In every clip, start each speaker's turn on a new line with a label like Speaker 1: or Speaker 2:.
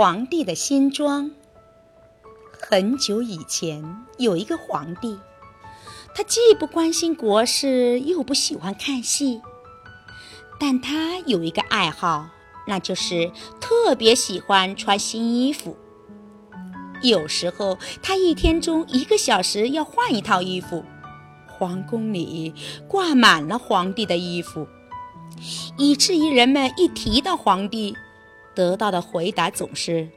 Speaker 1: 皇帝的新装。很久以前，有一个皇帝，他既不关心国事，又不喜欢看戏，但他有一个爱好，那就是特别喜欢穿新衣服。有时候，他一天中一个小时要换一套衣服。皇宫里挂满了皇帝的衣服，以至于人们一提到皇帝，得到的回答总是：“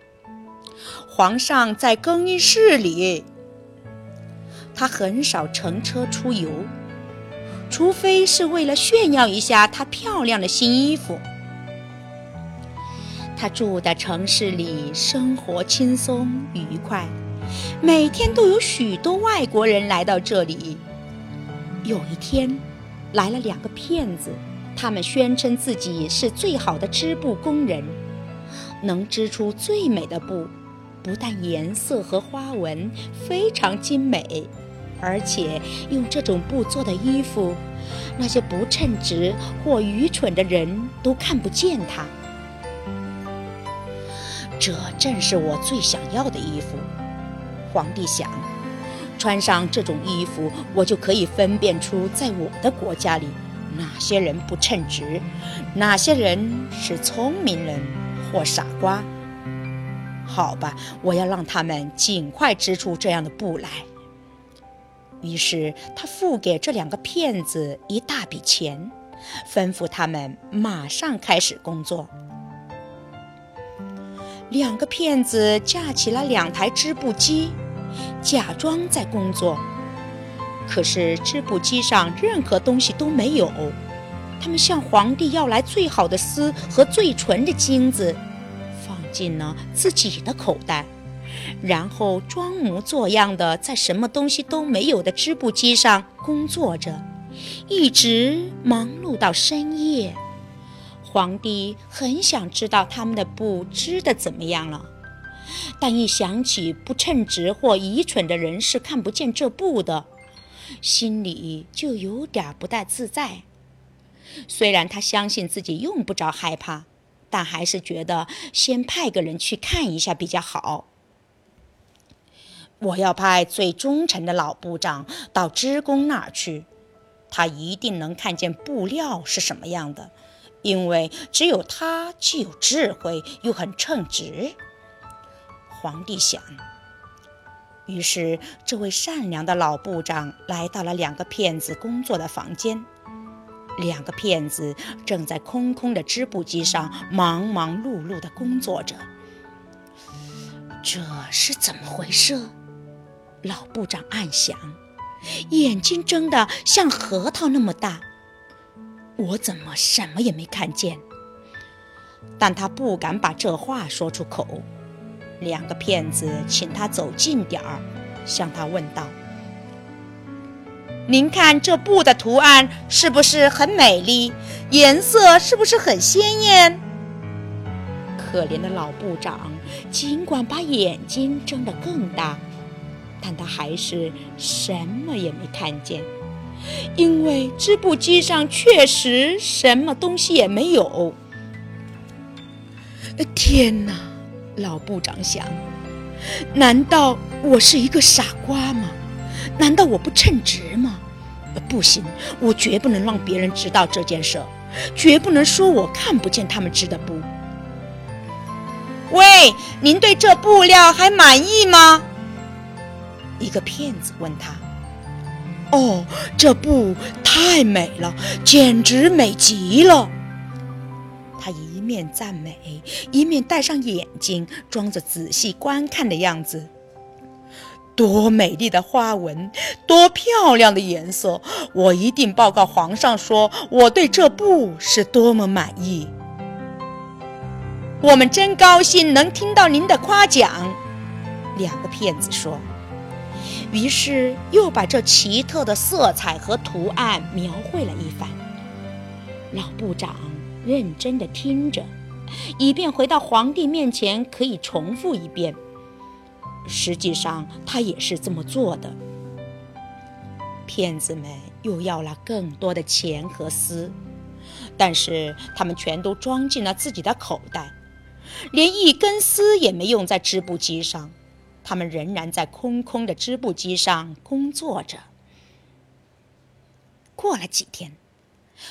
Speaker 1: 皇上在更衣室里。”他很少乘车出游，除非是为了炫耀一下他漂亮的新衣服。他住的城市里生活轻松愉快，每天都有许多外国人来到这里。有一天，来了两个骗子，他们宣称自己是最好的织布工人，能织出最美的布，不但颜色和花纹非常精美，而且用这种布做的衣服，那些不称职或愚蠢的人都看不见它。这正是我最想要的衣服，皇帝想。穿上这种衣服，我就可以分辨出，在我的国家里，哪些人不称职，哪些人是聪明人或傻瓜。好吧，我要让他们尽快织出这样的布来。于是他付给这两个骗子一大笔钱，吩咐他们马上开始工作。两个骗子架起了两台织布机。假装在工作，可是织布机上任何东西都没有。他们向皇帝要来最好的丝和最纯的金子，放进了自己的口袋，然后装模作样的在什么东西都没有的织布机上工作着，一直忙碌到深夜。皇帝很想知道他们的布织的怎么样了。但一想起不称职或愚蠢的人是看不见这布的，心里就有点不太自在。虽然他相信自己用不着害怕，但还是觉得先派个人去看一下比较好。我要派最忠诚的老部长到织工那儿去，他一定能看见布料是什么样的，因为只有他既有智慧又很称职。皇帝想，于是这位善良的老部长来到了两个骗子工作的房间。两个骗子正在空空的织布机上忙忙碌碌地工作着。这是怎么回事？老部长暗想，眼睛睁得像核桃那么大。我怎么什么也没看见？但他不敢把这话说出口。两个骗子请他走近点儿，向他问道：“您看这布的图案是不是很美丽？颜色是不是很鲜艳？”可怜的老部长尽管把眼睛睁得更大，但他还是什么也没看见，因为织布机上确实什么东西也没有。天哪！老部长想：难道我是一个傻瓜吗？难道我不称职吗？不行，我绝不能让别人知道这件事，绝不能说我看不见他们织的布。喂，您对这布料还满意吗？一个骗子问他。哦，这布太美了，简直美极了。他一面赞美，一面戴上眼镜，装着仔细观看的样子。多美丽的花纹，多漂亮的颜色！我一定报告皇上，说我对这布是多么满意。我们真高兴能听到您的夸奖。两个骗子说，于是又把这奇特的色彩和图案描绘了一番。老部长。认真地听着，以便回到皇帝面前可以重复一遍。实际上，他也是这么做的。骗子们又要了更多的钱和丝，但是他们全都装进了自己的口袋。连一根丝也没用在织布机上。他们仍然在空空的织布机上工作着。过了几天，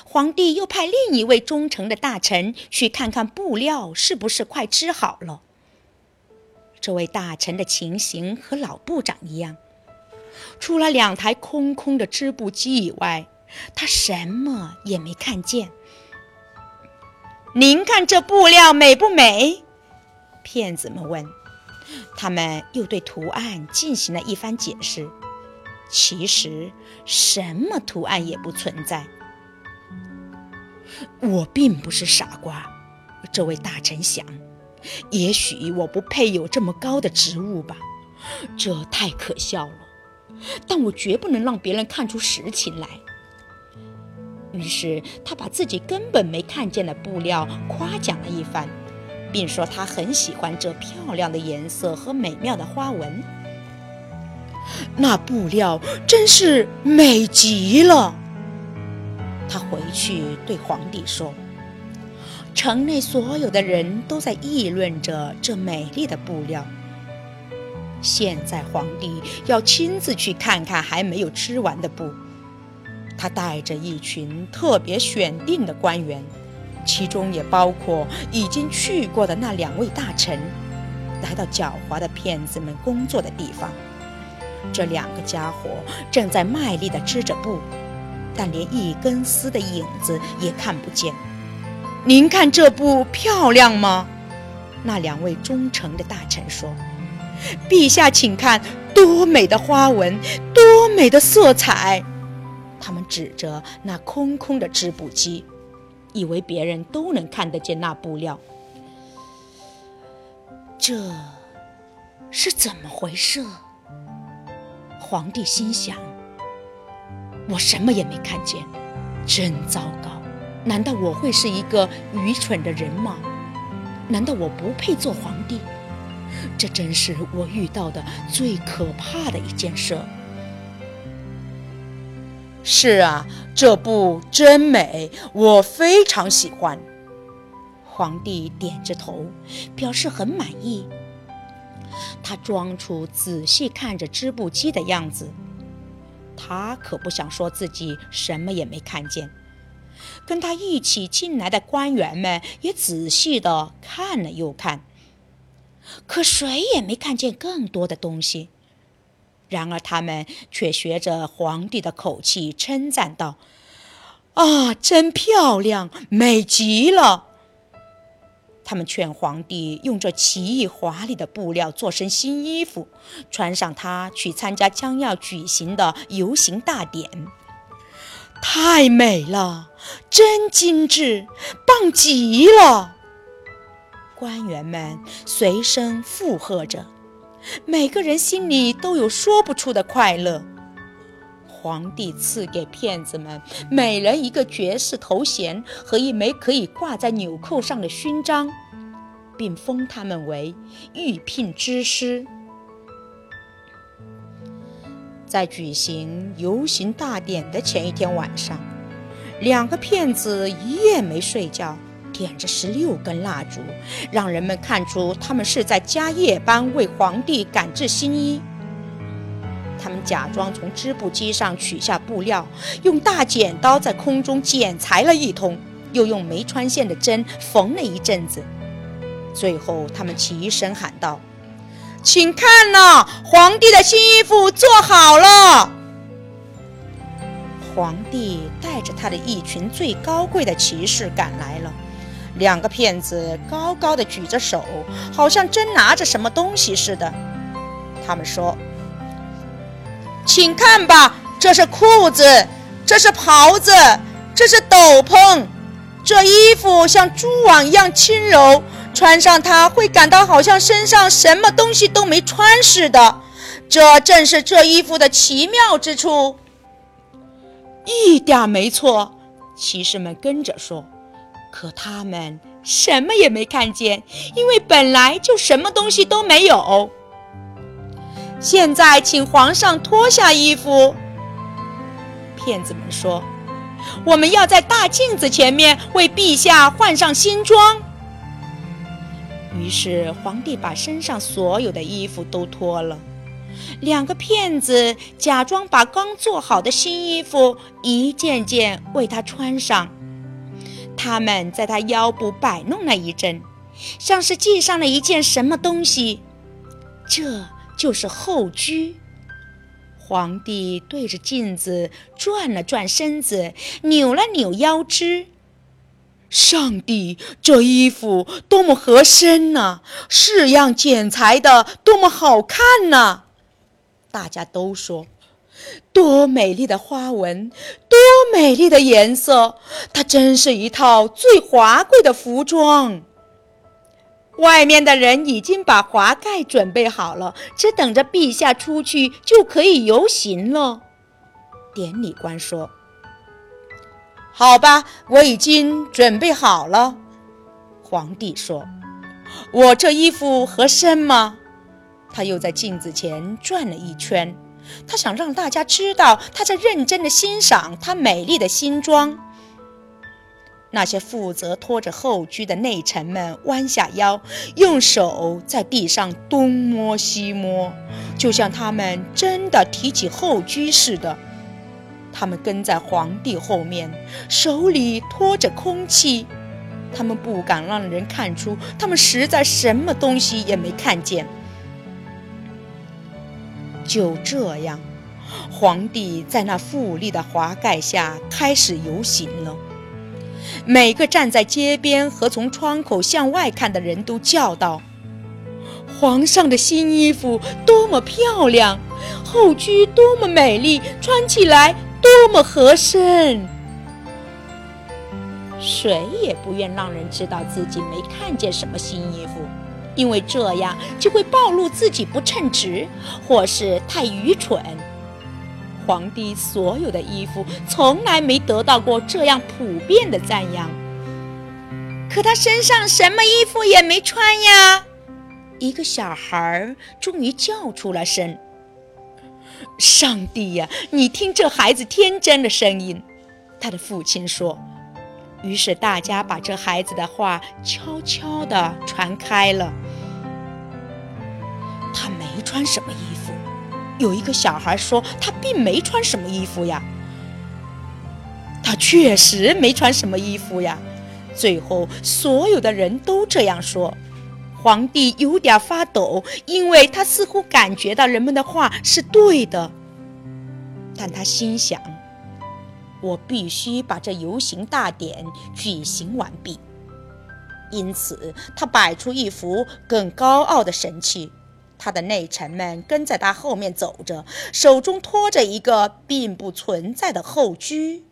Speaker 1: 皇帝又派另一位忠诚的大臣去看看布料是不是快织好了。这位大臣的情形和老部长一样，除了两台空空的织布机以外，他什么也没看见。您看这布料美不美？骗子们问。他们又对图案进行了一番解释。其实，什么图案也不存在。我并不是傻瓜，这位大臣想。也许我不配有这么高的职务吧，这太可笑了。但我绝不能让别人看出实情来。于是，他把自己根本没看见的布料夸奖了一番。并说他很喜欢这漂亮的颜色和美妙的花纹。那布料真是美极了。他回去对皇帝说：“城内所有的人都在议论着这美丽的布料。现在皇帝要亲自去看看还没有织完的布。”他带着一群特别选定的官员。其中也包括已经去过的那两位大臣，来到狡猾的骗子们工作的地方。这两个家伙正在卖力地织着布，但连一根丝的影子也看不见。您看这布漂亮吗？那两位忠诚的大臣说：“陛下，请看，多美的花纹，多美的色彩！”他们指着那空空的织布机。以为别人都能看得见那布料，这是怎么回事？皇帝心想：我什么也没看见，真糟糕！难道我会是一个愚蠢的人吗？难道我不配做皇帝？这真是我遇到的最可怕的一件事。是啊，这布真美，我非常喜欢。皇帝点着头，表示很满意。他装出仔细看着织布机的样子，他可不想说自己什么也没看见。跟他一起进来的官员们也仔细地看了又看，可谁也没看见更多的东西。然而，他们却学着皇帝的口气称赞道：“啊，真漂亮，美极了！”他们劝皇帝用这奇异华丽的布料做身新衣服，穿上它去参加将要举行的游行大典。太美了，真精致，棒极了！官员们随声附和着。每个人心里都有说不出的快乐。皇帝赐给骗子们每人一个爵士头衔和一枚可以挂在纽扣上的勋章，并封他们为御聘之师。在举行游行大典的前一天晚上，两个骗子一夜没睡觉。点着十六根蜡烛，让人们看出他们是在加夜班为皇帝赶制新衣。他们假装从织布机上取下布料，用大剪刀在空中剪裁了一通，又用没穿线的针缝了一阵子。最后，他们齐声喊道：“请看呐，皇帝的新衣服做好了！”皇帝带着他的一群最高贵的骑士赶来了。两个骗子高高的举着手，好像真拿着什么东西似的。他们说：“请看吧，这是裤子，这是袍子，这是斗篷。这衣服像蛛网一样轻柔，穿上它会感到好像身上什么东西都没穿似的。这正是这衣服的奇妙之处。”一点没错，骑士们跟着说。可他们什么也没看见，因为本来就什么东西都没有。现在，请皇上脱下衣服。骗子们说：“我们要在大镜子前面为陛下换上新装。”于是皇帝把身上所有的衣服都脱了。两个骗子假装把刚做好的新衣服一件件为他穿上，他们在他腰部摆弄了一阵，像是系上了一件什么东西。这就是后裾。皇帝对着镜子转了转身子，扭了扭腰肢。上帝，这衣服多么合身呐！式样剪裁的多么好看呐！大家都说，多美丽的花纹，多美丽的颜色，它真是一套最华贵的服装。外面的人已经把华盖准备好了，只等着陛下出去就可以游行了。典礼官说。好吧，我已经准备好了。皇帝说：“我这衣服合身吗？”他又在镜子前转了一圈，他想让大家知道他在认真的欣赏他美丽的新装。那些负责拖着后裾的内臣们弯下腰，用手在地上东摸西摸，就像他们真的提起后裾似的。他们跟在皇帝后面，手里托着空气。他们不敢让人看出，他们实在什么东西也没看见。就这样，皇帝在那富丽的华盖下开始游行了。每个站在街边和从窗口向外看的人都叫道：“皇上的新衣服多么漂亮，后裾多么美丽，穿起来……”多么合身！谁也不愿让人知道自己没看见什么新衣服，因为这样就会暴露自己不称职，或是太愚蠢。皇帝所有的衣服从来没得到过这样普遍的赞扬，可他身上什么衣服也没穿呀！一个小孩终于叫出了声。上帝呀，你听这孩子天真的声音，他的父亲说。于是大家把这孩子的话悄悄地传开了。他没穿什么衣服，有一个小孩说他并没穿什么衣服呀。他确实没穿什么衣服呀。最后所有的人都这样说。皇帝有点发抖，因为他似乎感觉到人们的话是对的。但他心想：“我必须把这游行大典举行完毕。”因此，他摆出一副更高傲的神气。他的内臣们跟在他后面走着，手中托着一个并不存在的后裾。